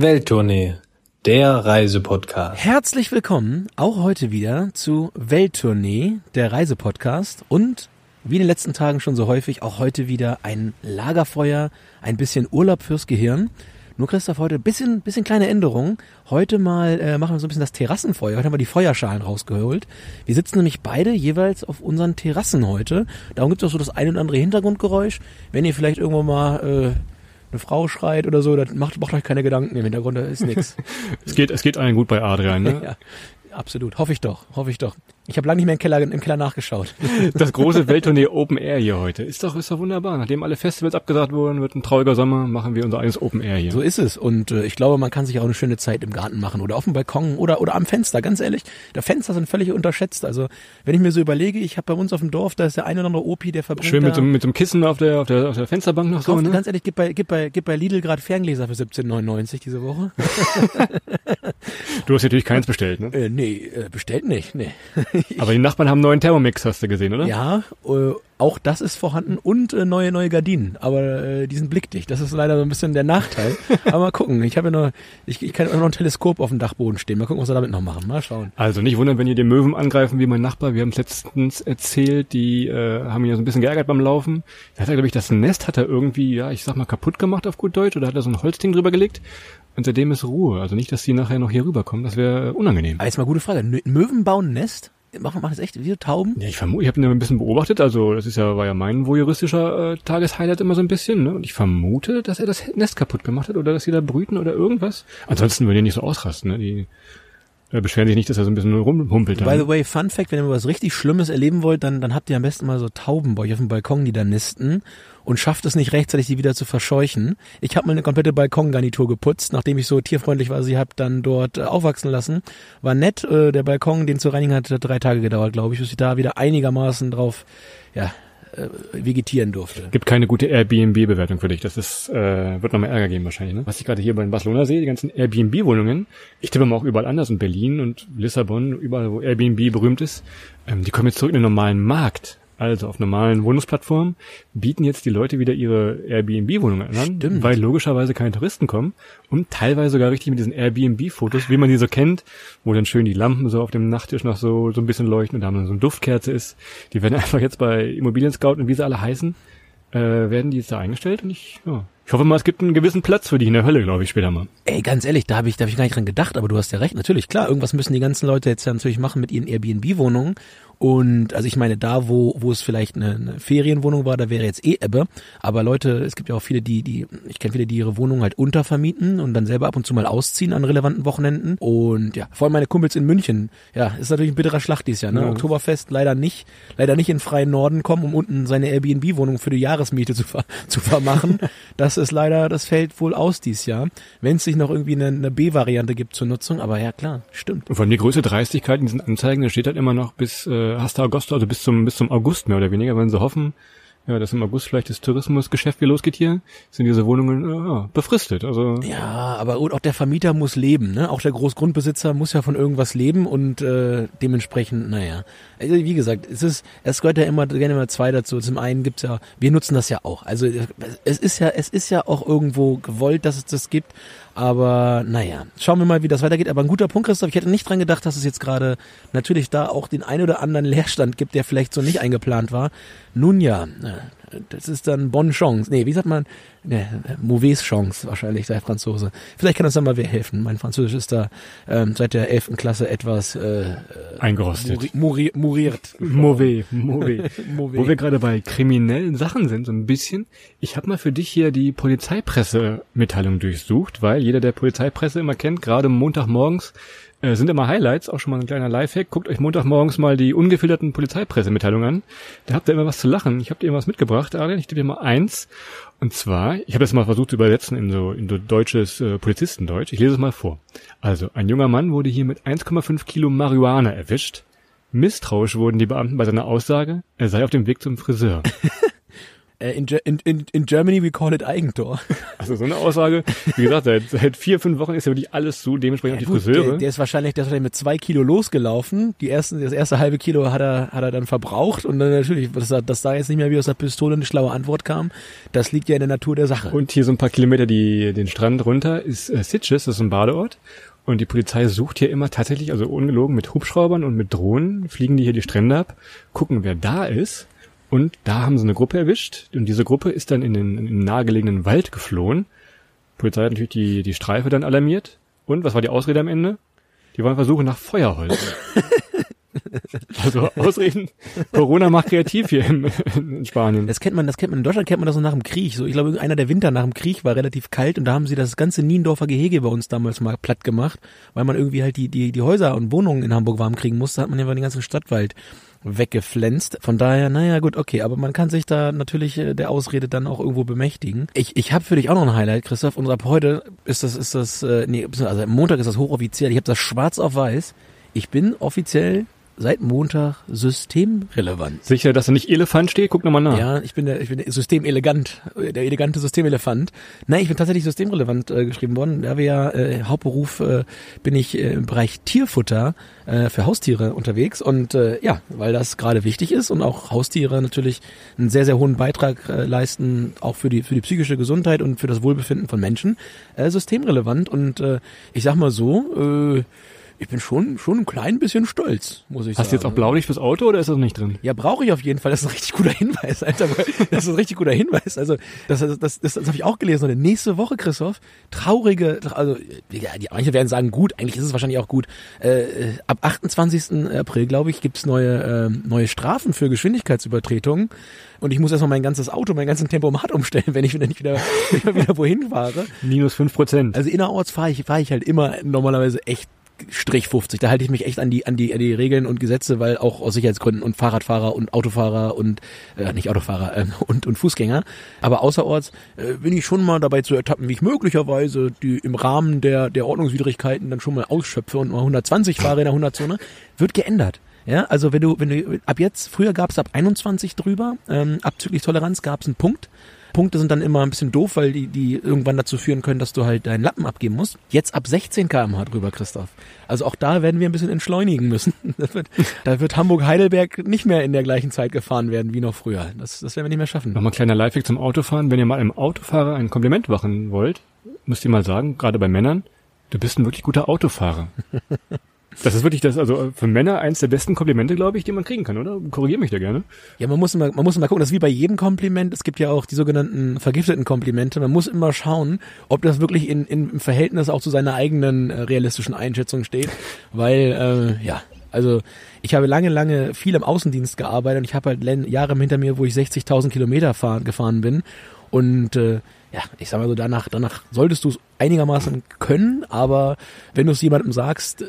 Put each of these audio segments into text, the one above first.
Welttournee, der Reisepodcast. Herzlich willkommen auch heute wieder zu Welttournee, der Reisepodcast und wie in den letzten Tagen schon so häufig auch heute wieder ein Lagerfeuer, ein bisschen Urlaub fürs Gehirn. Nur Christoph, heute ein bisschen, bisschen kleine Änderung. Heute mal äh, machen wir so ein bisschen das Terrassenfeuer. Heute haben wir die Feuerschalen rausgeholt. Wir sitzen nämlich beide jeweils auf unseren Terrassen heute. Darum gibt es auch so das ein und andere Hintergrundgeräusch. Wenn ihr vielleicht irgendwo mal äh, eine Frau schreit oder so, dann macht, macht euch keine Gedanken im Hintergrund, da ist nix. Es geht, es geht allen gut bei Adrian, ne? ja, absolut. Hoffe ich doch, hoffe ich doch. Ich habe lange nicht mehr im Keller, im Keller nachgeschaut. Das große Welttournee Open Air hier heute. Ist doch, ist doch wunderbar. Nachdem alle Festivals abgesagt wurden, wird ein trauriger Sommer, machen wir unser eigenes Open Air hier. So ist es. Und äh, ich glaube, man kann sich auch eine schöne Zeit im Garten machen oder auf dem Balkon oder, oder am Fenster. Ganz ehrlich, der Fenster sind völlig unterschätzt. Also wenn ich mir so überlege, ich habe bei uns auf dem Dorf, da ist der ein oder andere Opi, der verbringt Schön mit da, so, mit so einem Kissen auf der, auf der, auf der Fensterbank noch so, ne? Ganz ehrlich, gib bei, gib bei, gib bei Lidl gerade Ferngläser für 17,99 diese Woche. Du hast natürlich keins bestellt, ne? äh, nee, äh, bestellt nicht. Nee. Aber die Nachbarn haben einen neuen Thermomix, hast du gesehen, oder? Ja, äh, auch das ist vorhanden und äh, neue neue Gardinen, aber äh, die sind blickdicht. Das ist leider so ein bisschen der Nachteil. aber mal gucken. Ich habe ja noch, ich, ich kann auch noch ein Teleskop auf dem Dachboden stehen. Mal gucken, was wir damit noch machen. Mal schauen. Also nicht wundern, wenn ihr den Möwen angreifen wie mein Nachbar. Wir haben es letztens erzählt, die äh, haben ihn ja so ein bisschen geärgert beim Laufen. Da hat er, glaube ich, das Nest hat er irgendwie, ja, ich sag mal, kaputt gemacht auf gut Deutsch oder hat er so ein Holzding drüber gelegt. Und seitdem ist Ruhe. Also nicht, dass die nachher noch hier rüberkommen. Das wäre unangenehm. Aber jetzt mal gute Frage. Möwen bauen ein Nest? Machen, machen das echt wie so Tauben? Ja, ich vermute, ich habe ihn ja ein bisschen beobachtet, also das ist ja, war ja mein voyeuristischer äh, Tageshighlight immer so ein bisschen, ne? Und ich vermute, dass er das Nest kaputt gemacht hat oder dass sie da brüten oder irgendwas. Ansonsten würden die nicht so ausrasten, ne? Die äh, beschweren sich nicht, dass er so ein bisschen rumhumpelt. By dann. the way, Fun Fact, wenn ihr mal was richtig Schlimmes erleben wollt, dann, dann habt ihr am besten mal so Tauben bei euch auf dem Balkon, die da nisten und schafft es nicht rechtzeitig, die wieder zu verscheuchen. Ich habe mal eine komplette Balkongarnitur geputzt, nachdem ich so tierfreundlich war, sie hab dann dort äh, aufwachsen lassen. War nett, äh, der Balkon, den zu reinigen hat, hat drei Tage gedauert, glaube ich, bis ich da wieder einigermaßen drauf, ja, äh, vegetieren durfte. Gibt keine gute Airbnb-Bewertung für dich. Das ist, äh, wird nochmal Ärger geben wahrscheinlich. Ne? Was ich gerade hier bei Barcelona sehe, die ganzen Airbnb-Wohnungen, ich tippe mal auch überall anders, in Berlin und Lissabon, überall wo Airbnb berühmt ist, ähm, die kommen jetzt zurück in den normalen Markt. Also auf normalen Wohnungsplattformen bieten jetzt die Leute wieder ihre Airbnb-Wohnungen an, Stimmt. weil logischerweise keine Touristen kommen und teilweise sogar richtig mit diesen Airbnb-Fotos, wie man die so kennt, wo dann schön die Lampen so auf dem Nachttisch noch so, so ein bisschen leuchten und da dann so eine Duftkerze ist. Die werden einfach jetzt bei Immobilien Scout und wie sie alle heißen, äh, werden die jetzt da eingestellt und ich, ja, ich hoffe mal, es gibt einen gewissen Platz für die in der Hölle, glaube ich, später mal. Ey, ganz ehrlich, da habe ich, da hab ich gar nicht dran gedacht, aber du hast ja recht. Natürlich, klar, irgendwas müssen die ganzen Leute jetzt ja natürlich machen mit ihren Airbnb-Wohnungen. Und also ich meine, da, wo, wo es vielleicht eine, eine Ferienwohnung war, da wäre jetzt eh Ebbe. Aber Leute, es gibt ja auch viele, die, die, ich kenne viele, die ihre Wohnung halt untervermieten und dann selber ab und zu mal ausziehen an relevanten Wochenenden. Und ja, vor allem meine Kumpels in München. Ja, ist natürlich ein bitterer Schlag dieses Jahr, ne? Ja. Oktoberfest leider nicht, leider nicht in freien Norden kommen, um unten seine Airbnb-Wohnung für die Jahresmiete zu, ver zu vermachen. das ist leider, das fällt wohl aus dieses Jahr. Wenn es sich noch irgendwie eine, eine B-Variante gibt zur Nutzung, aber ja klar, stimmt. Und vor allem die größte Dreistigkeit in diesen Anzeigen, da steht halt immer noch bis äh, Hasta Agosto, also bis zum bis zum August mehr oder weniger, wenn sie hoffen, ja, dass im August vielleicht das Tourismusgeschäft wieder losgeht hier, sind diese Wohnungen äh, ja, befristet. Also Ja, aber auch der Vermieter muss leben, ne? Auch der Großgrundbesitzer muss ja von irgendwas leben und äh, dementsprechend, naja. Also wie gesagt, es ist, es gehört ja immer gerne mal zwei dazu. Zum einen gibt's ja, wir nutzen das ja auch. Also es ist ja, es ist ja auch irgendwo gewollt, dass es das gibt. Aber naja, schauen wir mal, wie das weitergeht. Aber ein guter Punkt, Christoph. Ich hätte nicht dran gedacht, dass es jetzt gerade natürlich da auch den ein oder anderen Leerstand gibt, der vielleicht so nicht eingeplant war. Nun ja, äh, das ist dann bonne Chance. Nee, wie sagt man? Ne, mauvaise Chance wahrscheinlich, der Franzose. Vielleicht kann das dann mal wer helfen. Mein Französisch ist da ähm, seit der 11. Klasse etwas äh, eingerostet. muri, muriert. Mauvais, mauvais. Mauvais. Wo wir gerade bei kriminellen Sachen sind, so ein bisschen. Ich habe mal für dich hier die Polizeipressemitteilung durchsucht, weil jeder, der Polizeipresse immer kennt, gerade Montagmorgens äh, sind immer Highlights, auch schon mal ein kleiner Lifehack. Guckt euch Montagmorgens mal die ungefilterten Polizeipressemitteilungen an. Da habt ihr immer was zu lachen. Ich habe dir immer was mitgebracht, Adrian. Ich gebe dir mal eins. Und zwar, ich habe das mal versucht zu übersetzen in so, in so deutsches äh, Polizistendeutsch. Ich lese es mal vor. Also, ein junger Mann wurde hier mit 1,5 Kilo Marihuana erwischt. Misstrauisch wurden die Beamten bei seiner Aussage, er sei auf dem Weg zum Friseur. Äh, in, in, in, Germany we call it Eigentor. Also so eine Aussage, wie gesagt, seit, seit vier, fünf Wochen ist ja wirklich alles zu, dementsprechend auch die Gut, Friseure. Der, der ist wahrscheinlich, der ist wahrscheinlich mit zwei Kilo losgelaufen. Die ersten, das erste halbe Kilo hat er, hat er dann verbraucht und dann natürlich, dass, dass da jetzt nicht mehr wie aus der Pistole eine schlaue Antwort kam, das liegt ja in der Natur der Sache. Und hier so ein paar Kilometer die, den Strand runter ist äh, Sitges, das ist ein Badeort. Und die Polizei sucht hier immer tatsächlich, also ungelogen, mit Hubschraubern und mit Drohnen fliegen die hier die Strände ab, gucken, wer da ist. Und da haben sie eine Gruppe erwischt. Und diese Gruppe ist dann in den, in den nahegelegenen Wald geflohen. Die Polizei hat natürlich die, die Streife dann alarmiert. Und was war die Ausrede am Ende? Die wollen versuchen nach Feuerholz. also Ausreden. Corona macht kreativ hier im, in Spanien. Das kennt man, das kennt man in Deutschland kennt man das so nach dem Krieg. So, ich glaube, einer der Winter nach dem Krieg war relativ kalt und da haben sie das ganze Niendorfer Gehege bei uns damals mal platt gemacht, weil man irgendwie halt die die die Häuser und Wohnungen in Hamburg warm kriegen musste, hat man ja den ganzen Stadtwald weggeflenst. Von daher, naja, gut, okay, aber man kann sich da natürlich äh, der Ausrede dann auch irgendwo bemächtigen. Ich, ich habe für dich auch noch ein Highlight, Christoph. Und ab heute ist das, ist das, äh, nee, also Montag ist das hochoffiziell. Ich habe das schwarz auf weiß. Ich bin offiziell seit Montag systemrelevant. Sicher, dass da nicht Elefant steht? Guck nochmal nach. Ja, ich bin der, ich bin der Systemelegant, äh, der elegante Systemelefant. Nein, ich bin tatsächlich systemrelevant äh, geschrieben worden. Da wir ja äh, Hauptberuf äh, bin ich äh, im Bereich Tierfutter äh, für Haustiere unterwegs und äh, ja, weil das gerade wichtig ist und auch Haustiere natürlich einen sehr sehr hohen Beitrag äh, leisten, auch für die für die psychische Gesundheit und für das Wohlbefinden von Menschen, äh, systemrelevant und äh, ich sag mal so. Äh, ich bin schon schon ein klein bisschen stolz, muss ich Hast du sagen. jetzt auch Blaulicht fürs Auto oder ist das nicht drin? Ja, brauche ich auf jeden Fall. Das ist ein richtig guter Hinweis, Alter. Das ist ein richtig guter Hinweis. Also das, das, das, das, habe ich auch gelesen. Und nächste Woche, Christoph, traurige, also ja, die manche werden sagen gut, eigentlich ist es wahrscheinlich auch gut. Äh, äh, ab 28. April, glaube ich, gibt's neue äh, neue Strafen für Geschwindigkeitsübertretungen. Und ich muss erstmal mein ganzes Auto, mein ganzen Tempomat umstellen, wenn ich wieder nicht wieder, wieder, wieder wohin fahre. Minus fünf Prozent. Also innerorts fahre ich, fahre ich halt immer normalerweise echt 50. Da halte ich mich echt an die, an die, an die Regeln und Gesetze, weil auch aus Sicherheitsgründen und Fahrradfahrer und Autofahrer und, äh, nicht Autofahrer, äh, und, und Fußgänger. Aber außerorts äh, bin ich schon mal dabei zu ertappen, wie ich möglicherweise die im Rahmen der, der Ordnungswidrigkeiten dann schon mal ausschöpfe und mal 120 fahre in der 100-Zone. Wird geändert. Ja, also wenn du, wenn du ab jetzt, früher gab es ab 21 drüber, ähm, abzüglich Toleranz gab es einen Punkt. Punkte sind dann immer ein bisschen doof, weil die, die irgendwann dazu führen können, dass du halt deinen Lappen abgeben musst. Jetzt ab 16 km/h drüber, Christoph. Also auch da werden wir ein bisschen entschleunigen müssen. Da wird, da wird Hamburg-Heidelberg nicht mehr in der gleichen Zeit gefahren werden wie noch früher. Das, das werden wir nicht mehr schaffen. Nochmal ein kleiner Lifehack zum Autofahren. Wenn ihr mal einem Autofahrer ein Kompliment machen wollt, müsst ihr mal sagen, gerade bei Männern, du bist ein wirklich guter Autofahrer. Das ist wirklich das, also für Männer eins der besten Komplimente, glaube ich, die man kriegen kann, oder? Korrigier mich da gerne. Ja, man muss immer, man muss immer gucken, das ist wie bei jedem Kompliment. Es gibt ja auch die sogenannten vergifteten Komplimente. Man muss immer schauen, ob das wirklich in, in, im Verhältnis auch zu seiner eigenen äh, realistischen Einschätzung steht. Weil, äh, ja, also ich habe lange, lange viel im Außendienst gearbeitet und ich habe halt Jahre hinter mir, wo ich 60.000 Kilometer fahren, gefahren bin. Und äh, ja, ich sag mal so, danach, danach solltest du es einigermaßen können, aber wenn du es jemandem sagst,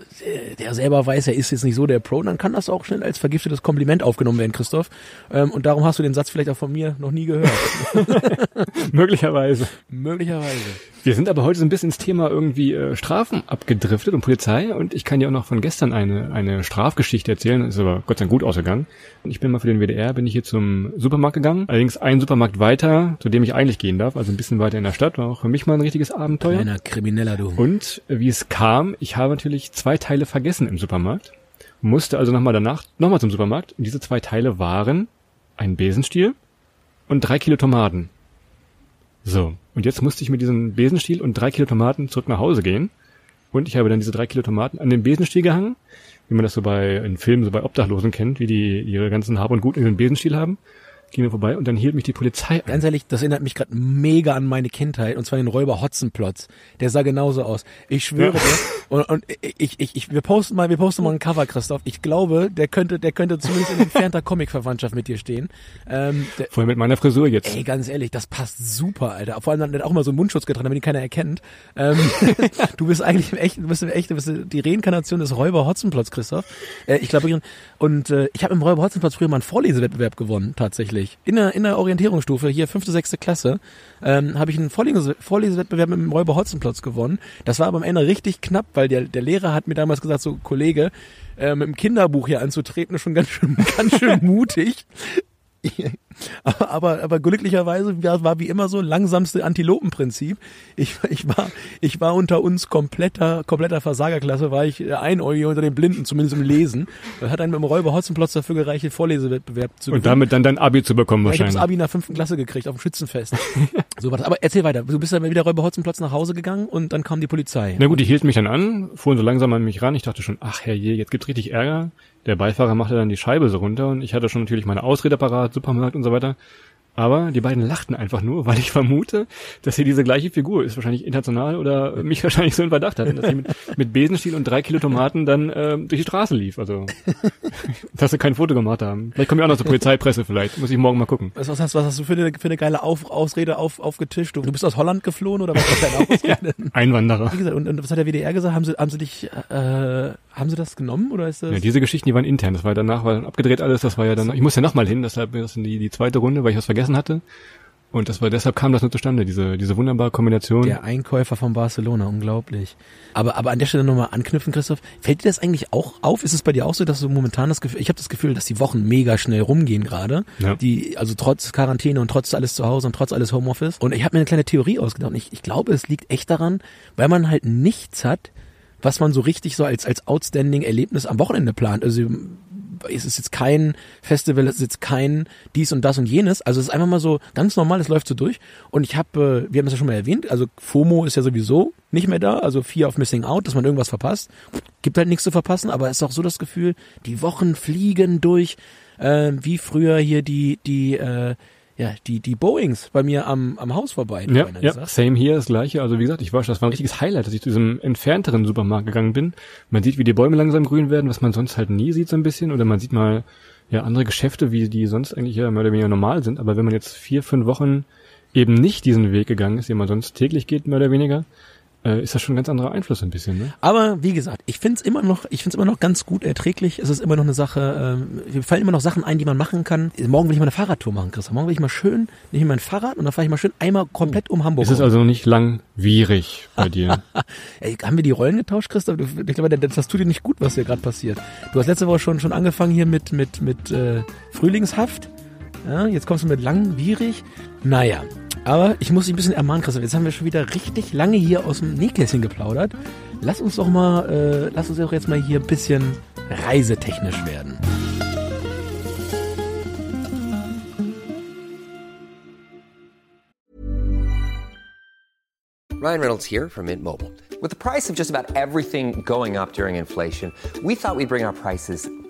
der selber weiß, er ist jetzt nicht so der Pro, dann kann das auch schnell als vergiftetes Kompliment aufgenommen werden, Christoph. Ähm, und darum hast du den Satz vielleicht auch von mir noch nie gehört. Möglicherweise. Möglicherweise. Wir sind aber heute so ein bisschen ins Thema irgendwie äh, Strafen abgedriftet und Polizei und ich kann dir auch noch von gestern eine, eine Strafgeschichte erzählen, ist aber Gott sei Dank gut ausgegangen. Und ich bin mal für den WDR, bin ich hier zum Supermarkt gegangen, allerdings einen Supermarkt weiter, zu dem ich eigentlich gehen darf, also ein bisschen weiter in der Stadt, war auch für mich mal ein richtiges Abenteuer. Kleiner Krimineller, du. Und wie es kam, ich habe natürlich zwei Teile vergessen im Supermarkt, musste also nochmal danach nochmal zum Supermarkt und diese zwei Teile waren ein Besenstiel und drei Kilo Tomaten. So, und jetzt musste ich mit diesem Besenstiel und drei Kilo Tomaten zurück nach Hause gehen. Und ich habe dann diese drei Kilo Tomaten an den Besenstiel gehangen, wie man das so bei in Filmen so bei Obdachlosen kennt, wie die ihre ganzen Hab und Gut in den Besenstiel haben. Ging mir vorbei und dann hielt mich die Polizei an. Ganz ehrlich, das erinnert mich gerade mega an meine Kindheit und zwar den Räuber Hotzenplotz. Der sah genauso aus. Ich schwöre Ja. Und, und ich, ich, ich, wir posten mal, wir posten mal ein Cover, Christoph. Ich glaube, der könnte, der könnte zumindest in entfernter Comic-Verwandtschaft mit dir stehen. Ähm, der, Vor allem mit meiner Frisur jetzt. Ey, ganz ehrlich, das passt super, Alter. Vor allem hat er auch mal so einen Mundschutz getragen, damit ihn keiner erkennt. Ähm, du bist eigentlich im echten, du bist im echten, du bist die Reinkarnation des Räuber Hotzenplotz, Christoph. Äh, ich glaube, und äh, ich habe im Räuber Hotzenplotz früher mal einen Vorlesewettbewerb gewonnen, tatsächlich. Wirklich. In der, in der Orientierungsstufe, hier fünfte, sechste Klasse, ähm, habe ich einen Vorlese Vorlesewettbewerb mit dem Räuber Hotzenplotz gewonnen. Das war aber am Ende richtig knapp, weil der, der Lehrer hat mir damals gesagt, so Kollege, äh, mit dem Kinderbuch hier anzutreten, ist schon ganz schön, ganz schön mutig. Aber, aber, aber glücklicherweise war, war wie immer so langsamste Antilopenprinzip. Ich, ich war, ich war unter uns kompletter, kompletter Versagerklasse, war ich Einäugige unter den Blinden, zumindest im Lesen. Hat einen mit dem Räuber Hotzenplotz dafür gereicht, den Vorlesewettbewerb zu Und damit dann dein Abi zu bekommen ja, ich habe wahrscheinlich. das Abi in der fünften Klasse gekriegt, auf dem Schützenfest. so war das. Aber erzähl weiter. Du bist dann wieder Räuber Hotzenplotz nach Hause gegangen und dann kam die Polizei. Na gut, die hielt mich dann an, fuhren so langsam an mich ran. Ich dachte schon, ach herrje, jetzt gibt's richtig Ärger. Der Beifahrer machte dann die Scheibe so runter und ich hatte schon natürlich meine Ausrede parat, Supermarkt und so weiter. Aber die beiden lachten einfach nur, weil ich vermute, dass hier diese gleiche Figur ist, wahrscheinlich international oder mich wahrscheinlich so in Verdacht hatten, dass sie mit, mit Besenstiel und drei Kilo Tomaten dann ähm, durch die Straße lief. Also, dass sie kein Foto gemacht haben. Vielleicht kommen wir auch noch zur Polizeipresse vielleicht. Muss ich morgen mal gucken. Was, was, hast, was hast du für eine, für eine geile auf, Ausrede auf, aufgetischt? Du, du bist aus Holland geflohen oder was deine Ausrede? Einwanderer. Wie gesagt, und, und was hat der WDR gesagt? Haben sie, haben sie dich, äh, haben sie das genommen oder ist das? Ja, diese Geschichten, die waren intern. Das war danach, war dann abgedreht alles. Das war ja dann, ich muss ja nochmal hin, deshalb das in die, die zweite Runde, weil ich was vergessen hatte. Und das war, deshalb kam das nur zustande, diese, diese wunderbare Kombination. Der Einkäufer von Barcelona, unglaublich. Aber, aber an der Stelle nochmal anknüpfen, Christoph. Fällt dir das eigentlich auch auf? Ist es bei dir auch so, dass du momentan das Gefühl, ich habe das Gefühl, dass die Wochen mega schnell rumgehen gerade. Ja. Die, also trotz Quarantäne und trotz alles zu Hause und trotz alles Homeoffice. Und ich habe mir eine kleine Theorie ausgedacht. Und ich, ich glaube, es liegt echt daran, weil man halt nichts hat, was man so richtig so als, als outstanding Erlebnis am Wochenende plant. Also es ist jetzt kein Festival, es ist jetzt kein dies und das und jenes. Also es ist einfach mal so ganz normal, es läuft so durch. Und ich habe, äh, wir haben es ja schon mal erwähnt, also FOMO ist ja sowieso nicht mehr da, also Fear of Missing Out, dass man irgendwas verpasst. Gibt halt nichts zu verpassen, aber es ist auch so das Gefühl, die Wochen fliegen durch, äh, wie früher hier die, die, äh, ja, die, die Boeings bei mir am, am Haus vorbei. Ja, ja, same hier, das gleiche. Also wie gesagt, ich war schon, das war ein richtiges Highlight, dass ich zu diesem entfernteren Supermarkt gegangen bin. Man sieht, wie die Bäume langsam grün werden, was man sonst halt nie sieht so ein bisschen. Oder man sieht mal ja andere Geschäfte, wie die sonst eigentlich ja mehr oder weniger normal sind. Aber wenn man jetzt vier, fünf Wochen eben nicht diesen Weg gegangen ist, den man sonst täglich geht, mehr oder weniger, äh, ist das schon ein ganz anderer Einfluss ein bisschen, ne? Aber wie gesagt, ich find's immer noch, ich find's immer noch ganz gut erträglich. Es ist immer noch eine Sache, ähm, mir fallen immer noch Sachen ein, die man machen kann. Morgen will ich mal eine Fahrradtour machen, Christoph. Morgen will ich mal schön, nehme ich mein Fahrrad und dann fahre ich mal schön einmal komplett um Hamburg. Ist es rum. also noch nicht langwierig bei dir? Ey, haben wir die Rollen getauscht, Christoph? Ich glaube, das, das tut dir nicht gut, was hier gerade passiert. Du hast letzte Woche schon schon angefangen hier mit mit mit äh, Frühlingshaft. Ja, jetzt kommst du mit langwierig. Naja, aber ich muss dich ein bisschen ermahnen, Christoph. Jetzt haben wir schon wieder richtig lange hier aus dem Nähkästchen geplaudert. Lass uns doch mal, äh, lass uns doch jetzt mal hier ein bisschen reisetechnisch werden. Ryan Reynolds here from Mint Mobile. With the price of just about everything going up during inflation, we thought we'd bring our prices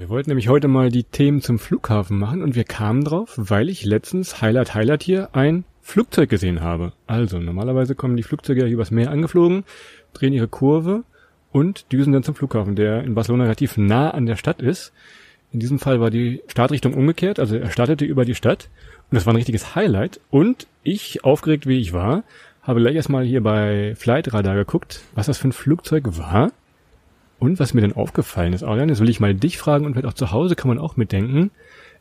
Wir wollten nämlich heute mal die Themen zum Flughafen machen und wir kamen drauf, weil ich letztens Highlight Highlight hier ein Flugzeug gesehen habe. Also normalerweise kommen die Flugzeuge ja übers Meer angeflogen, drehen ihre Kurve und düsen dann zum Flughafen, der in Barcelona relativ nah an der Stadt ist. In diesem Fall war die Startrichtung umgekehrt, also er startete über die Stadt und das war ein richtiges Highlight und ich, aufgeregt wie ich war, habe gleich erstmal hier bei Flightradar geguckt, was das für ein Flugzeug war und was mir dann aufgefallen ist, Adrian, jetzt will ich mal dich fragen und vielleicht auch zu Hause kann man auch mitdenken.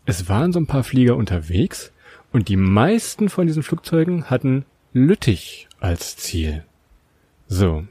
Es waren so ein paar Flieger unterwegs und die meisten von diesen Flugzeugen hatten Lüttich als Ziel. So,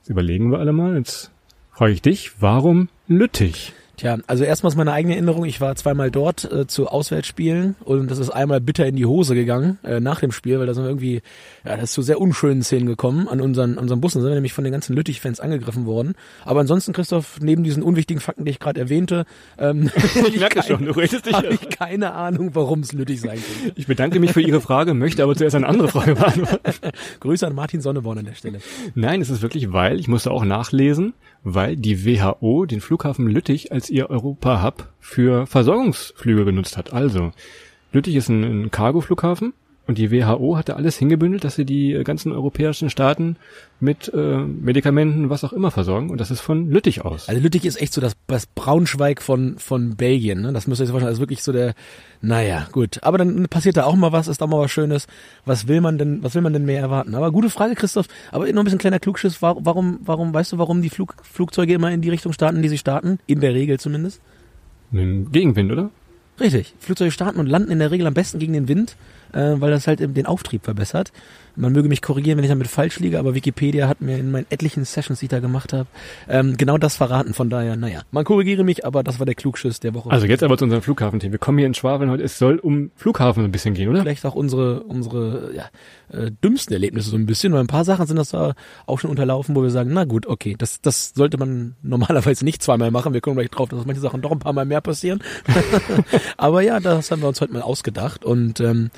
jetzt überlegen wir alle mal. Jetzt frage ich dich, warum Lüttich? Tja, also erstmal ist meine eigene Erinnerung, ich war zweimal dort äh, zu Auswärtsspielen und das ist einmal bitter in die Hose gegangen äh, nach dem Spiel, weil da sind wir irgendwie, ja, das ist zu sehr unschönen Szenen gekommen. An unseren, unseren Bussen sind wir nämlich von den ganzen Lüttich-Fans angegriffen worden. Aber ansonsten, Christoph, neben diesen unwichtigen Fakten, die ich gerade erwähnte, ähm, ich merke schon, du redest dich habe ja. ich keine Ahnung, warum es Lüttich sein könnte. Ich bedanke mich für Ihre Frage, möchte aber zuerst eine andere Frage beantworten. Grüße an Martin Sonneborn an der Stelle. Nein, es ist wirklich, weil, ich musste auch nachlesen, weil die WHO den Flughafen Lüttich als ihr Europa-Hub für Versorgungsflüge genutzt hat. Also, Lüttich ist ein, ein Cargo-Flughafen, Und die WHO hatte alles hingebündelt, dass sie die äh, ganzen europäischen Staaten mit äh, Medikamenten, was auch immer versorgen. Und das ist von Lüttich aus. Also Lüttich ist echt so das, das Braunschweig von, von Belgien. Ne? Das müsst ihr euch vorstellen. Wirklich so der, naja, gut. Aber dann passiert da auch mal was, ist da mal was Schönes. Was will man denn, was will man denn mehr erwarten? Aber gute Frage, Christoph. Aber noch ein bisschen kleiner Klugschiss. Warum, warum, weißt du, warum die Flug, Flugzeuge immer in die Richtung starten, die sie starten? In der Regel zumindest. Gegenwind, oder? Richtig. Flugzeuge starten und landen in der Regel am besten gegen den Wind, äh, weil das halt eben den Auftrieb verbessert. Man möge mich korrigieren, wenn ich damit falsch liege, aber Wikipedia hat mir in meinen etlichen Sessions, die ich da gemacht habe, ähm, genau das verraten. Von daher, naja, man korrigiere mich, aber das war der Klugschiss der Woche. Also jetzt aber zu unserem Flughafenteam. Wir kommen hier in Schwaben heute. Es soll um Flughafen ein bisschen gehen, oder? vielleicht auch unsere unsere ja, äh, dümmsten Erlebnisse so ein bisschen, weil ein paar Sachen sind das da auch schon unterlaufen, wo wir sagen, na gut, okay, das das sollte man normalerweise nicht zweimal machen. Wir kommen gleich drauf, dass manche Sachen doch ein paar Mal mehr passieren. Aber ja, das haben wir uns heute mal ausgedacht und ähm,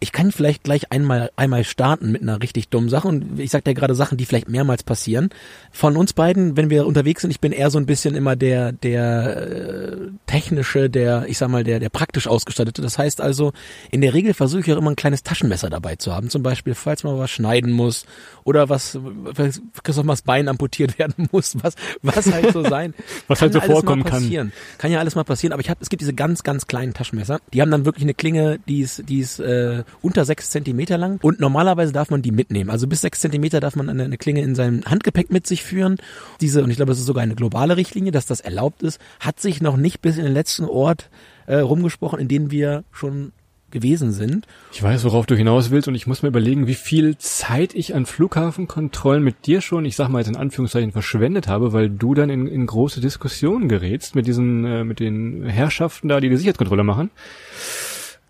ich kann vielleicht gleich einmal einmal starten mit einer richtig dummen Sache und ich sagte ja gerade Sachen, die vielleicht mehrmals passieren. Von uns beiden, wenn wir unterwegs sind, ich bin eher so ein bisschen immer der der äh, technische, der ich sag mal der der praktisch ausgestattete. Das heißt also, in der Regel versuche ich auch immer ein kleines Taschenmesser dabei zu haben, zum Beispiel falls man was schneiden muss oder was falls Christoph mal das Bein amputiert werden muss, was was halt so sein, Was halt so vorkommen kann. Kann ja alles mal passieren, aber ich habe, es gibt diese ganz, ganz kleinen Taschenmesser. Die haben dann wirklich eine Klinge, die ist, die ist äh, unter sechs Zentimeter lang und normalerweise darf man die mitnehmen. Also bis sechs Zentimeter darf man eine, Klinge in seinem Handgepäck mit sich führen. Diese, und ich glaube, es ist sogar eine globale Richtlinie, dass das erlaubt ist, hat sich noch nicht bis in den letzten Ort äh, rumgesprochen, in dem wir schon gewesen sind. Ich weiß, worauf du hinaus willst und ich muss mir überlegen, wie viel Zeit ich an Flughafenkontrollen mit dir schon, ich sag mal jetzt in Anführungszeichen, verschwendet habe, weil du dann in, in große Diskussionen gerätst mit diesen, äh, mit den Herrschaften da, die die Sicherheitskontrolle machen.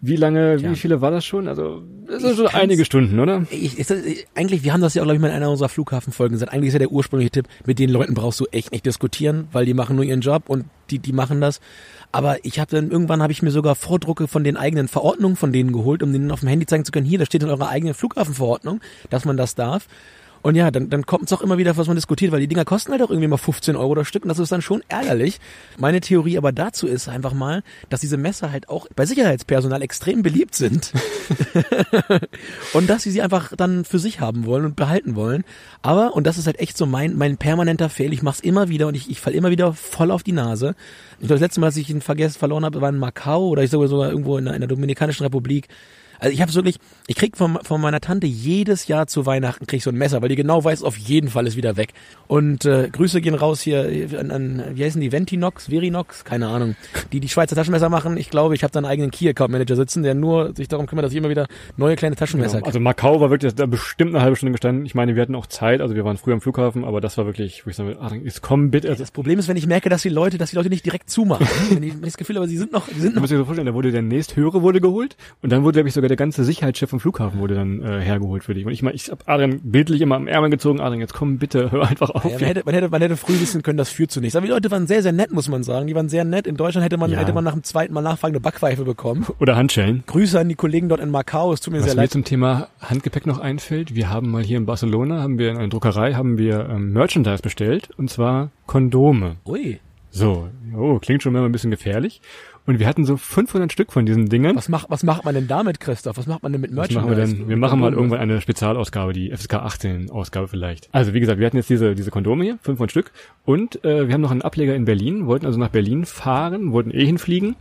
Wie lange, Tja. wie viele war das schon? Also, das sind Ich schon einige Stunden, oder? Ich, ist das, eigentlich, wir haben das ja auch, glaube ich, mal in einer unserer Flughafenfolgen gesagt. Eigentlich ist ja der ursprüngliche Tipp, mit den Leuten brauchst du echt nicht diskutieren, weil die machen nur ihren Job und die, die machen das. Aber ich habe dann irgendwann habe ich mir sogar Vordrucke von den eigenen Verordnungen von denen geholt, um denen auf dem Handy zeigen zu können, hier, da steht in eurer eigenen Flughafenverordnung, dass man das darf. Und ja, dann, dann kommt es auch immer wieder, was man diskutiert, weil die Dinger kosten halt auch irgendwie mal 15 Euro das Stück und das ist dann schon ärgerlich. Meine Theorie aber dazu ist einfach mal, dass diese Messer halt auch bei Sicherheitspersonal extrem beliebt sind und dass sie sie einfach dann für sich haben wollen und behalten wollen. Aber, und das ist halt echt so mein, mein permanenter Fail, ich mach's immer wieder und ich, ich fall immer wieder voll auf die Nase. Ich glaube, das letzte Mal, als ich ihn vergessen, verloren habe, war in Macau oder ich sogar sogar irgendwo in der, in der Dominikanischen Republik. Also ich habe wirklich, ich krieg von, von meiner Tante jedes Jahr zu Weihnachten krieg so ein Messer, weil die genau weiß, auf jeden Fall ist wieder weg. Und äh, Grüße gehen raus hier an, an wie heißen die, Ventinox, Verinox, keine Ahnung, die die Schweizer Taschenmesser machen. Ich glaube, ich habe da einen eigenen Key Account Manager sitzen, der nur sich darum kümmert, dass ich immer wieder neue kleine Taschenmesser Genau. Also Macau war wirklich da bestimmt eine halbe Stunde gestanden. Ich meine, wir hatten auch Zeit, also wir waren früh am Flughafen, aber das war wirklich, wo ich sage, ach, jetzt komm bitte. Also, Das Problem ist, wenn ich merke, dass die Leute, dass die Leute nicht direkt zumachen. wenn, ich, wenn ich das Gefühl habe, sie sind noch, sie sind Du noch. musst dir so vorstellen, da wurde der nächsthöhere wurde geholt und dann wurde, glaube ich, sogar der ganze Sicherheitschef vom Flughafen wurde dann äh, hergeholt für dich. Und ich meine, ich hab Adrian bildlich immer am Ärmel gezogen, Adrian, jetzt komm bitte, hör einfach auf. Ja, man, hätte, man, hätte, man hätte früh wissen können, das führt zu nichts. Aber die Leute waren sehr, sehr nett, muss man sagen. Die waren sehr nett. In Deutschland hätte man, Ja. hätte man nach dem zweiten Mal nachfragende Backpfeife bekommen. Oder Handschellen. Grüße an die Kollegen dort in Macau. Es tut mir Was sehr mir leid. zum Thema Handgepäck noch einfällt, wir haben mal hier in Barcelona, haben wir in einer Druckerei, haben wir ähm, Merchandise bestellt und zwar Kondome. Ui. So, oh, klingt schon mal ein bisschen gefährlich. Und wir hatten so 500 Stück von diesen Dingern. Was macht, was macht man denn damit, Christoph? Was macht man denn mit Was Merchandise? machen wir denn? Wir machen mal irgendwann eine Spezialausgabe, die FSK 18 Ausgabe vielleicht. Also wie gesagt, wir hatten jetzt diese diese Kondome hier, 500 Stück und äh, wir haben noch einen Ableger in Berlin, wollten also nach Berlin fahren, wollten eh hinfliegen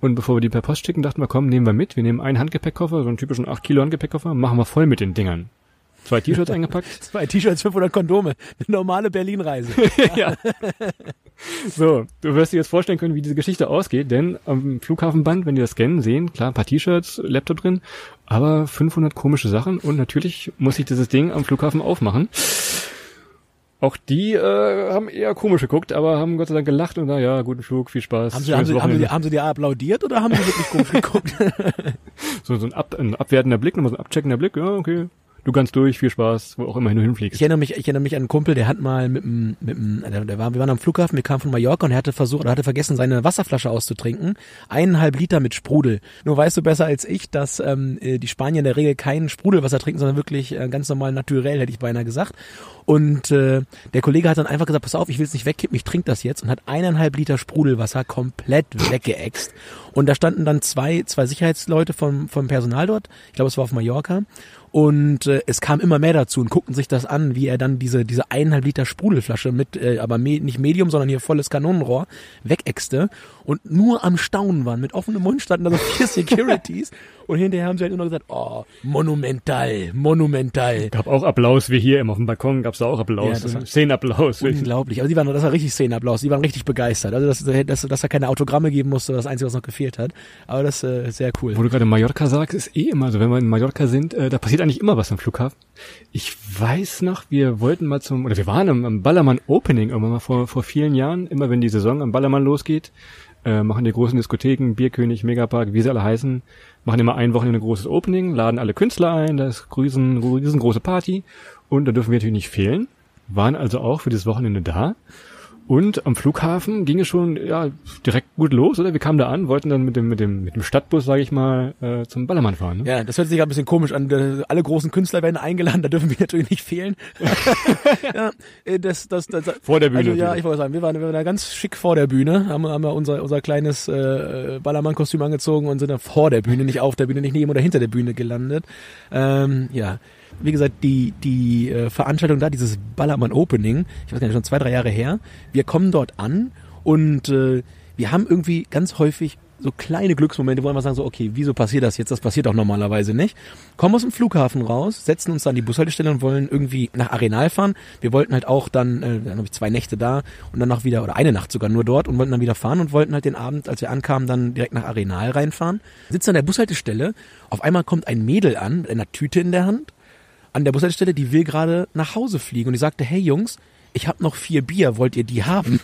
und bevor wir die per Post schicken, dachten wir, komm, nehmen wir mit. Wir nehmen einen Handgepäckkoffer, so einen typischen 8 Kilo Handgepäckkoffer, machen wir voll mit den Dingern. Zwei T-Shirts eingepackt. Zwei T-Shirts, 500 Kondome. Eine normale Berlin-Reise. ja. So, du wirst dir jetzt vorstellen können, wie diese Geschichte ausgeht, denn am Flughafenband, wenn die das scannen, sehen, klar, ein paar T-Shirts, Laptop drin, aber 500 komische Sachen und natürlich muss ich dieses Ding am Flughafen aufmachen. Auch die äh, haben eher komisch geguckt, aber haben Gott sei Dank gelacht und gesagt, ja, guten Flug, viel Spaß. Haben sie, haben, sie, haben, sie, haben sie dir applaudiert oder haben sie wirklich komisch geguckt? so, so ein, ab, ein abwertender Blick, nochmal so ein abcheckender Blick, ja, okay, du kannst durch, viel Spaß, wo auch immer du hinfliegst. Ich erinnere mich, ich erinnere mich an einen Kumpel, der hat mal mit dem, mit dem, der, war, wir waren am Flughafen, wir kamen von Mallorca und er hatte versucht, oder hatte vergessen, seine Wasserflasche auszutrinken. Eineinhalb Liter mit Sprudel. Nur weißt du besser als ich, dass ähm, äh, die Spanier in der Regel kein Sprudelwasser trinken, sondern wirklich äh, ganz normal naturell, hätte ich beinahe gesagt. Und äh, der Kollege hat dann einfach gesagt, pass auf, ich will es nicht wegkippen, ich trinke das jetzt und hat eineinhalb Liter Sprudelwasser komplett weggeext. Und da standen dann zwei, zwei Sicherheitsleute vom, vom Personal dort, ich glaube es war auf Mallorca, und äh, es kam immer mehr dazu und guckten sich das an, wie er dann diese diese eineinhalb Liter Sprudelflasche mit, äh, aber me nicht Medium, sondern hier volles Kanonenrohr wegexte und nur am Staunen waren. Mit offenem Mund standen da so vier Securities und hinterher haben sie halt immer gesagt, oh, monumental, monumental. Gab auch Applaus, wie hier immer auf dem Balkon gab's da auch Ja, Applaus, war- Szenenapplaus. Unglaublich. Also die waren, das war richtig Szenenapplaus. Die waren richtig begeistert. Also dass, dass, dass er keine Autogramme geben musste, das Einzige, was noch gefehlt hat. Aber das äh, ist sehr cool. Wo du gerade Mallorca sagst, ist eh immer so, wenn wir in Mallorca sind, äh, da passiert eigentlich immer was am Flughafen. Ich weiß noch, wir wollten mal zum, oder wir waren am, am Ballermann Opening irgendwann mal vor, vor vielen Jahren, immer wenn die Saison am Ballermann losgeht, äh, machen die großen Diskotheken, Bierkönig, Megapark, wie sie alle heißen, machen immer ein Wochenende ein großes Opening, laden alle Künstler ein, da ist riesen, riesengroße Party und da dürfen wir natürlich nicht fehlen, waren also auch für das Wochenende da. Und am Flughafen ging es schon ja direkt gut los, oder? Wir kamen da an, wollten dann mit dem mit dem mit dem Stadtbus, sage ich mal, äh, zum Ballermann fahren. Ne? Ja, das hört sich gerade ein bisschen komisch an. Alle großen Künstler werden eingeladen, da dürfen wir natürlich nicht fehlen. ja, äh, das, das, das, Vor der Bühne Also, ja, ich wollte sagen, wir waren, wir waren da ganz schick vor der Bühne, haben, haben wir unser, unser kleines äh, Ballermann-Kostüm angezogen und sind dann vor der Bühne, nicht auf der Bühne, nicht neben oder hinter der Bühne gelandet. Ähm, ja, wie gesagt, die, die äh, Veranstaltung da, dieses Ballermann Opening, ich weiß gar nicht, schon zwei, drei Jahre her, wir kommen dort an und äh, wir haben irgendwie ganz häufig so kleine Glücksmomente, wo wir sagen so, okay, wieso passiert das jetzt? Das passiert doch normalerweise nicht. Kommen aus dem Flughafen raus, setzen uns an die Bushaltestelle und wollen irgendwie nach Arenal fahren. Wir wollten halt auch dann, äh, dann habe ich zwei Nächte da und dann noch wieder, oder eine Nacht sogar nur dort und wollten dann wieder fahren und wollten halt den Abend, als wir ankamen, dann direkt nach Arenal reinfahren. Sitzen an der Bushaltestelle, auf einmal kommt ein Mädel an, mit einer Tüte in der Hand, an der Bushaltestelle, die will gerade nach Hause fliegen und die sagte, hey Jungs, ich habe noch vier Bier, wollt ihr die haben?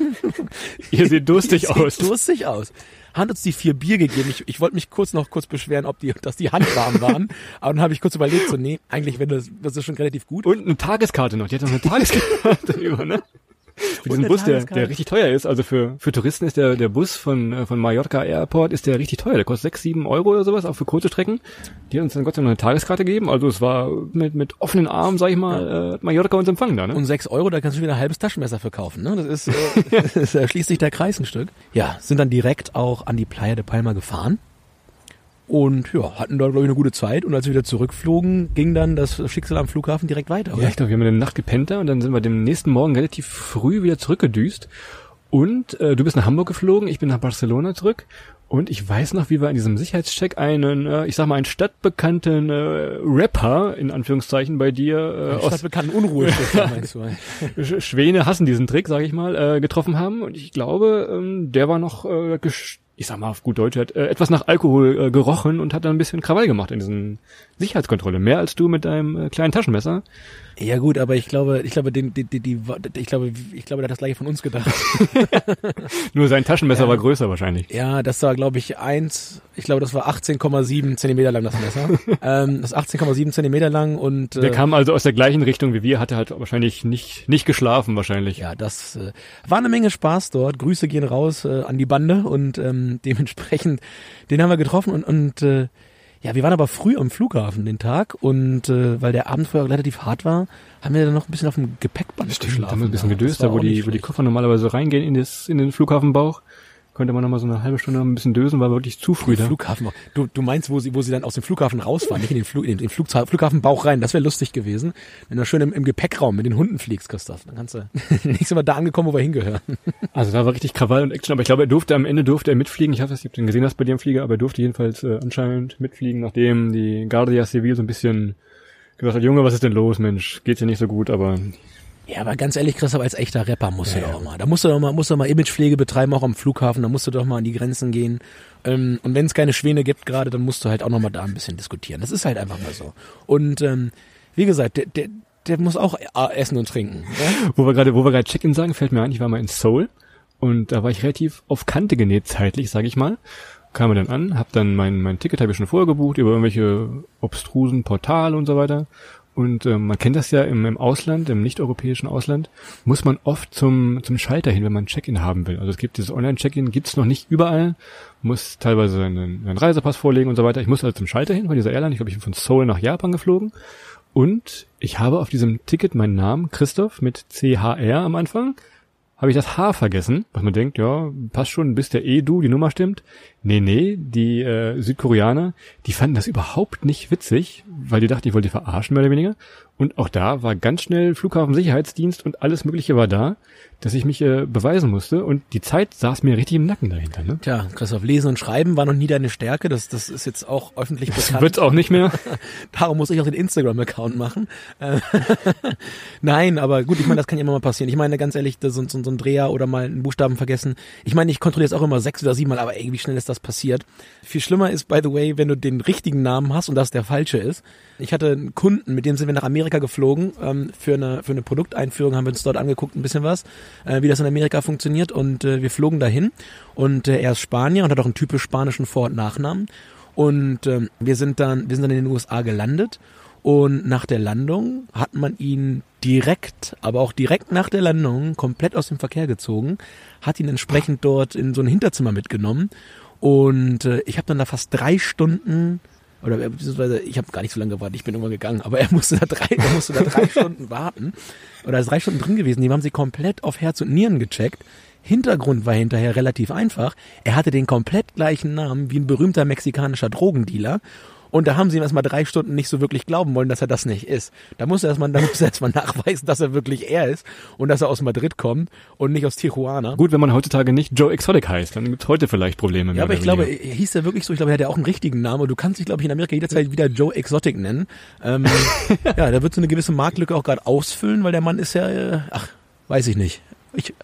Ihr seht durstig Sieht aus. durstig aus. Hat uns die vier Bier gegeben. Ich, ich wollte mich kurz noch kurz beschweren, ob die, dass die handwarm waren. Aber dann habe ich kurz überlegt, so, nee, eigentlich wäre das, das ist schon relativ gut. Und eine Tageskarte noch. Die hat noch eine Tageskarte über, ne? Für diesen Bus, der, der richtig teuer ist. Also für, für Touristen ist der, der Bus von, äh, von Mallorca Airport ist der richtig teuer. Der kostet sechs, sieben Euro oder sowas, auch für kurze Strecken. Die hat uns dann Gott sei Dank eine Tageskarte gegeben. Also es war mit, mit offenen Armen, sag ich mal, äh, Mallorca uns empfangen da, ne? Und sechs Euro, da kannst du wieder ein halbes Taschenmesser verkaufen. Ne? Das ist, äh, da schließt sich der Kreis ein Stück. Ja, sind dann direkt auch an die Playa de Palma gefahren. Und ja, hatten dort, glaube ich, eine gute Zeit. Und als wir wieder zurückflogen, ging dann das Schicksal am Flughafen direkt weiter. Ja, ich glaube, wir haben eine Nacht gepennt da und dann sind wir dem nächsten Morgen relativ früh wieder zurückgedüst. Und äh, du bist nach Hamburg geflogen, ich bin nach Barcelona zurück. Und ich weiß noch, wie wir an diesem Sicherheitscheck einen, äh, ich sag mal, einen stadtbekannten äh, Rapper, in Anführungszeichen, bei dir äh, aus Stadtbekannten Unruhestifter, meinst du? Sch- Schwäne hassen diesen Trick, sag ich mal, äh, getroffen haben. Und ich glaube, ähm, der war noch, äh, gesch- ich sag mal auf gut Deutsch, hat äh, etwas nach Alkohol äh, gerochen und hat dann ein bisschen Krawall gemacht in diesen Sicherheitskontrolle. Mehr als du mit deinem äh, kleinen Taschenmesser. Ja gut, aber ich glaube, ich glaube, den, die, die, die, ich glaube, ich glaube, der hat das gleiche von uns gedacht. Nur sein Taschenmesser Ja. war größer wahrscheinlich. Ja, das war, glaube ich, eins, ich glaube, das war 18,7 Zentimeter lang, das Messer. ähm, das ist 18,7 Zentimeter lang und Der äh, kam also aus der gleichen Richtung wie wir, hatte halt wahrscheinlich nicht, nicht geschlafen wahrscheinlich. ja, das äh, war eine Menge Spaß dort. Grüße gehen raus äh, an die Bande und ähm, dementsprechend, den haben wir getroffen und, und äh, ja, wir waren aber früh am Flughafen den Tag und äh, weil der Abend vorher relativ hart war, haben wir dann noch ein bisschen auf dem Gepäckband Stimmt, geschlafen. haben wir ein bisschen gedöst, da wo die, wo die. Koffer normalerweise reingehen in, das, in den Flughafenbauch. Konnte man noch mal so eine halbe Stunde ein bisschen dösen, war wirklich zu früh da. Flughafen. Du, du meinst, wo sie, wo sie dann aus dem Flughafen rausfahren, nicht in den, Flug, in den Flugza- Flughafenbauch rein. Das wäre lustig gewesen. Wenn du schön im, im Gepäckraum mit den Hunden fliegst, Christoph. Dann kannst du nächstes Mal da angekommen, wo wir hingehören. Also da war richtig Krawall und Action, aber ich glaube, er durfte am Ende durfte er mitfliegen. Ich habe das, ich den gesehen hast bei dir im Flieger, aber er durfte jedenfalls äh, anscheinend mitfliegen, nachdem die Guardia Civil so ein bisschen gesagt hat, Junge, was ist denn los, Mensch, geht's dir nicht so gut, aber Ja, aber ganz ehrlich, Christoph, als echter Rapper musst du doch mal. Da musst du doch mal, musst du mal Imagepflege betreiben, auch am Flughafen. Da musst du doch mal an die Grenzen gehen. Ähm, und wenn es keine Schwäne gibt gerade, dann musst du halt auch noch mal da ein bisschen diskutieren. Das ist halt einfach mal so. Und ähm, wie gesagt, der, der, der muss auch essen und trinken. Ja? wo wir gerade, wo wir gerade Check-in sagen, fällt mir ein, ich war mal in Seoul und da war ich relativ auf Kante genäht zeitlich, sage ich mal. Kam mir dann an, hab dann mein, mein Ticket habe ich schon vorher gebucht über irgendwelche obstrusen Portale und so weiter Und äh, man kennt das ja im, im Ausland, im nicht-europäischen Ausland, muss man oft zum, zum Schalter hin, wenn man Check-in haben will. Also es gibt dieses Online-Check-in, gibt's noch nicht überall, muss teilweise seinen, seinen Reisepass vorlegen und so weiter. Ich muss also zum Schalter hin von dieser Airline. Ich glaube, ich bin von Seoul nach Japan geflogen. Und ich habe auf diesem Ticket meinen Namen, Christoph, mit CHR am Anfang, habe ich das H vergessen, was man denkt, ja, passt schon, bis der E-Du, die Nummer stimmt. Nee, nee, die äh, Südkoreaner, die fanden das überhaupt nicht witzig, weil die dachten, ich wollte verarschen, mehr oder weniger. Und auch da war ganz schnell Flughafensicherheitsdienst und alles Mögliche war da, dass ich mich äh, beweisen musste. Und die Zeit saß mir richtig im Nacken dahinter. Ne? Tja, Christoph, Lesen und Schreiben war noch nie deine Stärke. Das, das ist jetzt auch öffentlich Das bekannt. wird's auch nicht mehr. Darum muss ich auch den Instagram-Account machen. Äh, Nein, aber gut, ich meine, das kann ja immer mal passieren. Ich meine, ganz ehrlich, das ist so, so ein Dreher oder mal einen Buchstaben vergessen. Ich meine, ich kontrolliere es auch immer sechs oder sieben Mal, aber ey, wie schnell ist das passiert? Viel schlimmer ist, by the way, wenn du den richtigen Namen hast und das der falsche ist. Ich hatte einen Kunden, mit dem sind wir nach Amerika geflogen ähm, für eine für eine Produkteinführung, haben wir uns dort angeguckt, ein bisschen was, äh, wie das in Amerika funktioniert und äh, wir flogen dahin und äh, er ist Spanier und hat auch einen typisch spanischen Vor- und Nachnamen und ähm, wir sind dann wir sind dann in den USA gelandet und nach der Landung hat man ihn direkt, aber auch direkt nach der Landung komplett aus dem Verkehr gezogen, hat ihn entsprechend dort in so ein Hinterzimmer mitgenommen und äh, ich habe dann da fast drei Stunden oder äh, beziehungsweise ich habe gar nicht so lange gewartet, ich bin irgendwann gegangen, aber er musste da drei, er musste da drei Stunden warten oder ist drei Stunden drin gewesen. Die haben sie komplett auf Herz und Nieren gecheckt. Hintergrund war hinterher relativ einfach. Er hatte den komplett gleichen Namen wie ein berühmter mexikanischer Drogendealer. Und da haben sie ihm erstmal drei Stunden nicht so wirklich glauben wollen, dass er das nicht ist. Da muss er erstmal, da muss er erstmal nachweisen, dass er wirklich er ist und dass er aus Madrid kommt und nicht aus Tijuana. Gut, wenn man heutzutage nicht Joe Exotic heißt, dann gibt's heute vielleicht Probleme. Ja, mehr aber oder ich glaube, weniger. hieß er wirklich so? Ich glaube, er hat ja auch einen richtigen Namen. Und du kannst dich, glaube ich, in Amerika jederzeit wieder Joe Exotic nennen. Ähm, ja, da wird so eine gewisse Marktlücke auch gerade ausfüllen, weil der Mann ist ja, äh, ach, weiß ich nicht. Ich,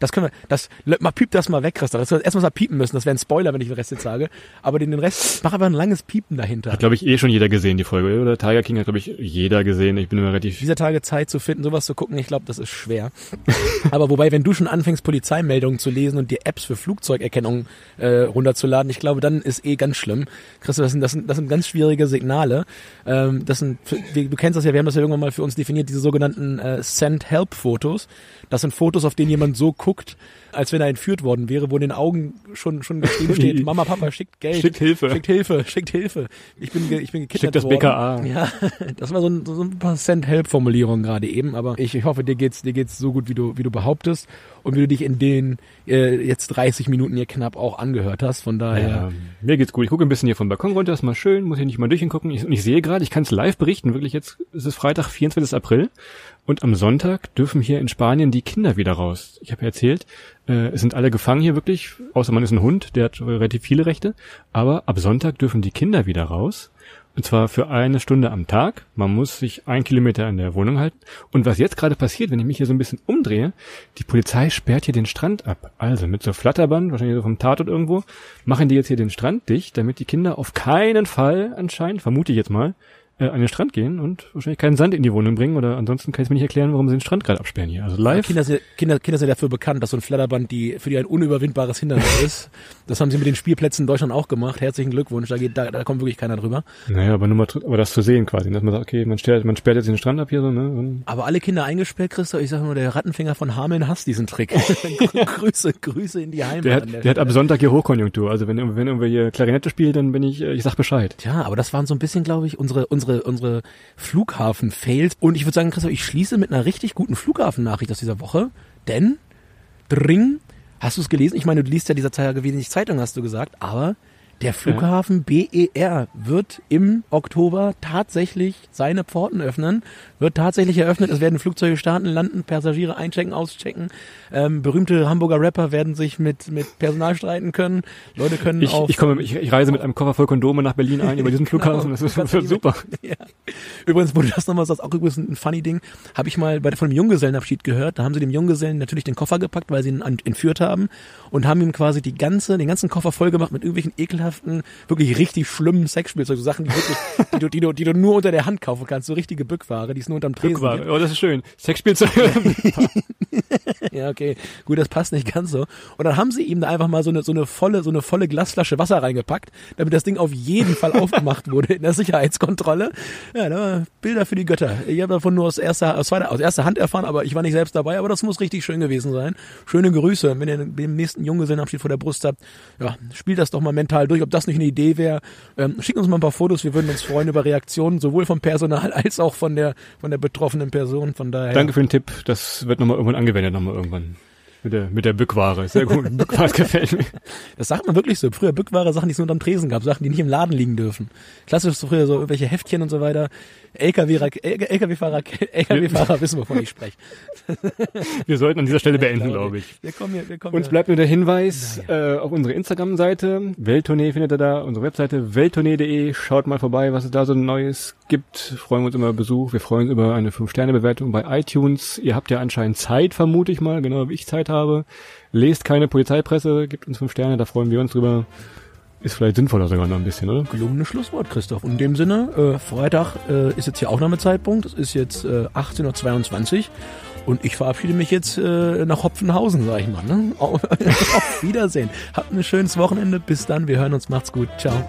das können wir, das, mal piep das mal weg, Christoph. Das erstmal mal piepen müssen. Das wäre ein Spoiler, wenn ich den Rest jetzt sage. Aber den, den Rest, mach aber ein langes Piepen dahinter. Hat, glaube ich, eh schon jeder gesehen, die Folge. Oder Tiger King hat, glaube ich, jeder gesehen. Ich bin immer relativ... dieser Tage Zeit zu finden, sowas zu gucken, ich glaube, das ist schwer. Aber wobei, wenn du schon anfängst, Polizeimeldungen zu lesen und dir Apps für Flugzeugerkennung äh, runterzuladen, ich glaube, dann ist eh ganz schlimm. Christoph, das sind, das sind, das sind ganz schwierige Signale. Ähm, das sind, du kennst das ja, wir haben das ja irgendwann mal für uns definiert, diese sogenannten äh, Send-Help-Fotos. Das sind Fotos, auf denen jemand so guckt, als wenn er entführt worden wäre, wo in den Augen schon schon geschrieben steht, Mama, Papa, schickt Geld. Schickt Hilfe. Schickt Hilfe, schickt Hilfe. Ich bin, ich bin gekidnappt Schickt das worden. BKA. Ja, das war so ein, so ein paar Cent-Help-Formulierung gerade eben, aber ich, ich hoffe, dir geht's, dir geht's so gut, wie du, wie du behauptest und wie du dich in den äh, jetzt 30 Minuten hier knapp auch angehört hast. Von daher, Ja, mir geht's gut. Ich gucke ein bisschen hier vom Balkon runter, ist mal schön, muss hier nicht mal durchgucken. Ich, und ich sehe gerade, ich kann es live berichten, wirklich jetzt ist es Freitag, 24. April und am Sonntag dürfen hier in Spanien die Kinder wieder raus. Ich habe ja erzählt, äh, es sind alle gefangen hier wirklich, außer man ist ein Hund, der hat relativ viele Rechte, aber ab Sonntag dürfen die Kinder wieder raus. Und zwar für eine Stunde am Tag. Man muss sich ein Kilometer an der Wohnung halten. Und was jetzt gerade passiert, wenn ich mich hier so ein bisschen umdrehe, die Polizei sperrt hier den Strand ab. Also mit so Flatterband, wahrscheinlich so vom Tatort irgendwo, machen die jetzt hier den Strand dicht, damit die Kinder auf keinen Fall anscheinend, vermute ich jetzt mal, äh, an den Strand gehen und wahrscheinlich keinen Sand in die Wohnung bringen. Oder ansonsten kann ich mir nicht erklären, warum sie den Strand gerade absperren hier. Also live. Kinder, sind, Kinder, Kinder sind dafür bekannt, dass so ein Flatterband die, für die ein unüberwindbares Hindernis ist. Das haben sie mit den Spielplätzen in Deutschland auch gemacht. Herzlichen Glückwunsch, da geht, da, da kommt wirklich keiner drüber. Naja, aber nur mal, aber das zu sehen quasi, dass man sagt, okay, man sperrt, man sperrt jetzt den Strand ab hier so, ne? Aber alle Kinder eingesperrt, Christoph, ich sage nur, der Rattenfinger von Hameln hasst diesen Trick. Grüße, Grüße in die Heimat. Der hat, der hat ab. Sonntag hier Hochkonjunktur. Also wenn, wenn irgendwer hier Klarinette spielt, dann bin ich, äh, ich sag Bescheid. Tja, aber das waren so ein bisschen, glaube ich, unsere, unsere, unsere Flughafen-Fails. Und ich würde sagen, Christoph, ich schließe mit einer richtig guten Flughafen-Nachricht aus dieser Woche. Denn, dring, hast du es gelesen? Ich meine, du liest ja dieser Tage wenig Zeitung, hast du gesagt, aber der Flughafen BER wird im Oktober tatsächlich seine Pforten öffnen, wird tatsächlich eröffnet. Es werden Flugzeuge starten, landen, Passagiere einchecken, auschecken. Ähm, berühmte Hamburger Rapper werden sich mit, mit Personal streiten können. Leute können Ich, auf ich komme, ich, ich reise mit einem Koffer voll Kondome nach Berlin ein über diesen Flughafen. Das ist, Kannst das ist super. Ja. Übrigens, wo du das nochmal sagst, auch übrigens ein funny Ding, habe ich mal bei von einem Junggesellenabschied gehört. Da haben sie dem Junggesellen natürlich den Koffer gepackt, weil sie ihn entführt haben und haben ihm quasi die ganze, den ganzen Koffer voll gemacht mit irgendwelchen ekelhaften ekelhaften, wirklich richtig schlimmen Sexspielzeug, so Sachen, die, wirklich, die, du, die, du, die du nur unter der Hand kaufen kannst, so richtige Bückware, die es nur unterm Tresen Bückware. gibt. Oh, das ist schön. Sexspielzeug. Ja, okay. Gut, das passt nicht ganz so. Und dann haben sie ihm da einfach mal so eine, so eine volle, so eine volle Glasflasche Wasser reingepackt, damit das Ding auf jeden Fall aufgemacht wurde in der Sicherheitskontrolle. Ja, da Bilder für die Götter. Ich habe davon nur aus erster, aus, zweiter, aus erster Hand erfahren, aber ich war nicht selbst dabei, aber das muss richtig schön gewesen sein. Schöne Grüße. Wenn ihr den nächsten Junggesellenabschied vor der Brust habt, ja, spielt das doch mal mental durch, ob das nicht eine Idee wäre. Ähm, schickt uns mal ein paar Fotos, wir würden uns freuen über Reaktionen, sowohl vom Personal als auch von der, von der betroffenen Person. Von daher. Danke für den Tipp. Das wird nochmal irgendwann angewendet, nochmal irgendwann. Mit der, mit der Bückware. Sehr gut. Bückware gefällt mir. Das sagt man wirklich so. Früher Bückware Sachen, die es nur unterm Tresen gab, Sachen, die nicht im Laden liegen dürfen. Klassisch so früher so irgendwelche Heftchen und so weiter. LKW-Fahrer, LKW-Fahrer, wissen, wovon ich spreche. Wir sollten an dieser Stelle beenden, glaube ich. Wir kommen hier, wir kommen Uns bleibt nur der Hinweis äh, auf unsere Instagram-Seite. Welttournee findet ihr da, unsere Webseite welttournee.de. Schaut mal vorbei, was es da so Neues gibt. Freuen wir uns immer über Besuch. Wir freuen uns über eine 5-Sterne-Bewertung bei iTunes. Ihr habt ja anscheinend Zeit, vermute ich mal, genau wie ich Zeit habe. Lest keine Polizeipresse, gebt uns 5 Sterne, da freuen wir uns drüber. Ist vielleicht sinnvoller sogar noch ein bisschen, oder? gelungenes Schlusswort, Christoph. In dem Sinne, äh, Freitag äh, ist jetzt hier Aufnahmezeitpunkt. Es ist jetzt äh, 18.22 Uhr. Und ich verabschiede mich jetzt äh, nach Hopfenhausen, sag ich mal. Ne? Auf Wiedersehen. Habt ein schönes Wochenende. Bis dann. Wir hören uns. Macht's gut. Ciao.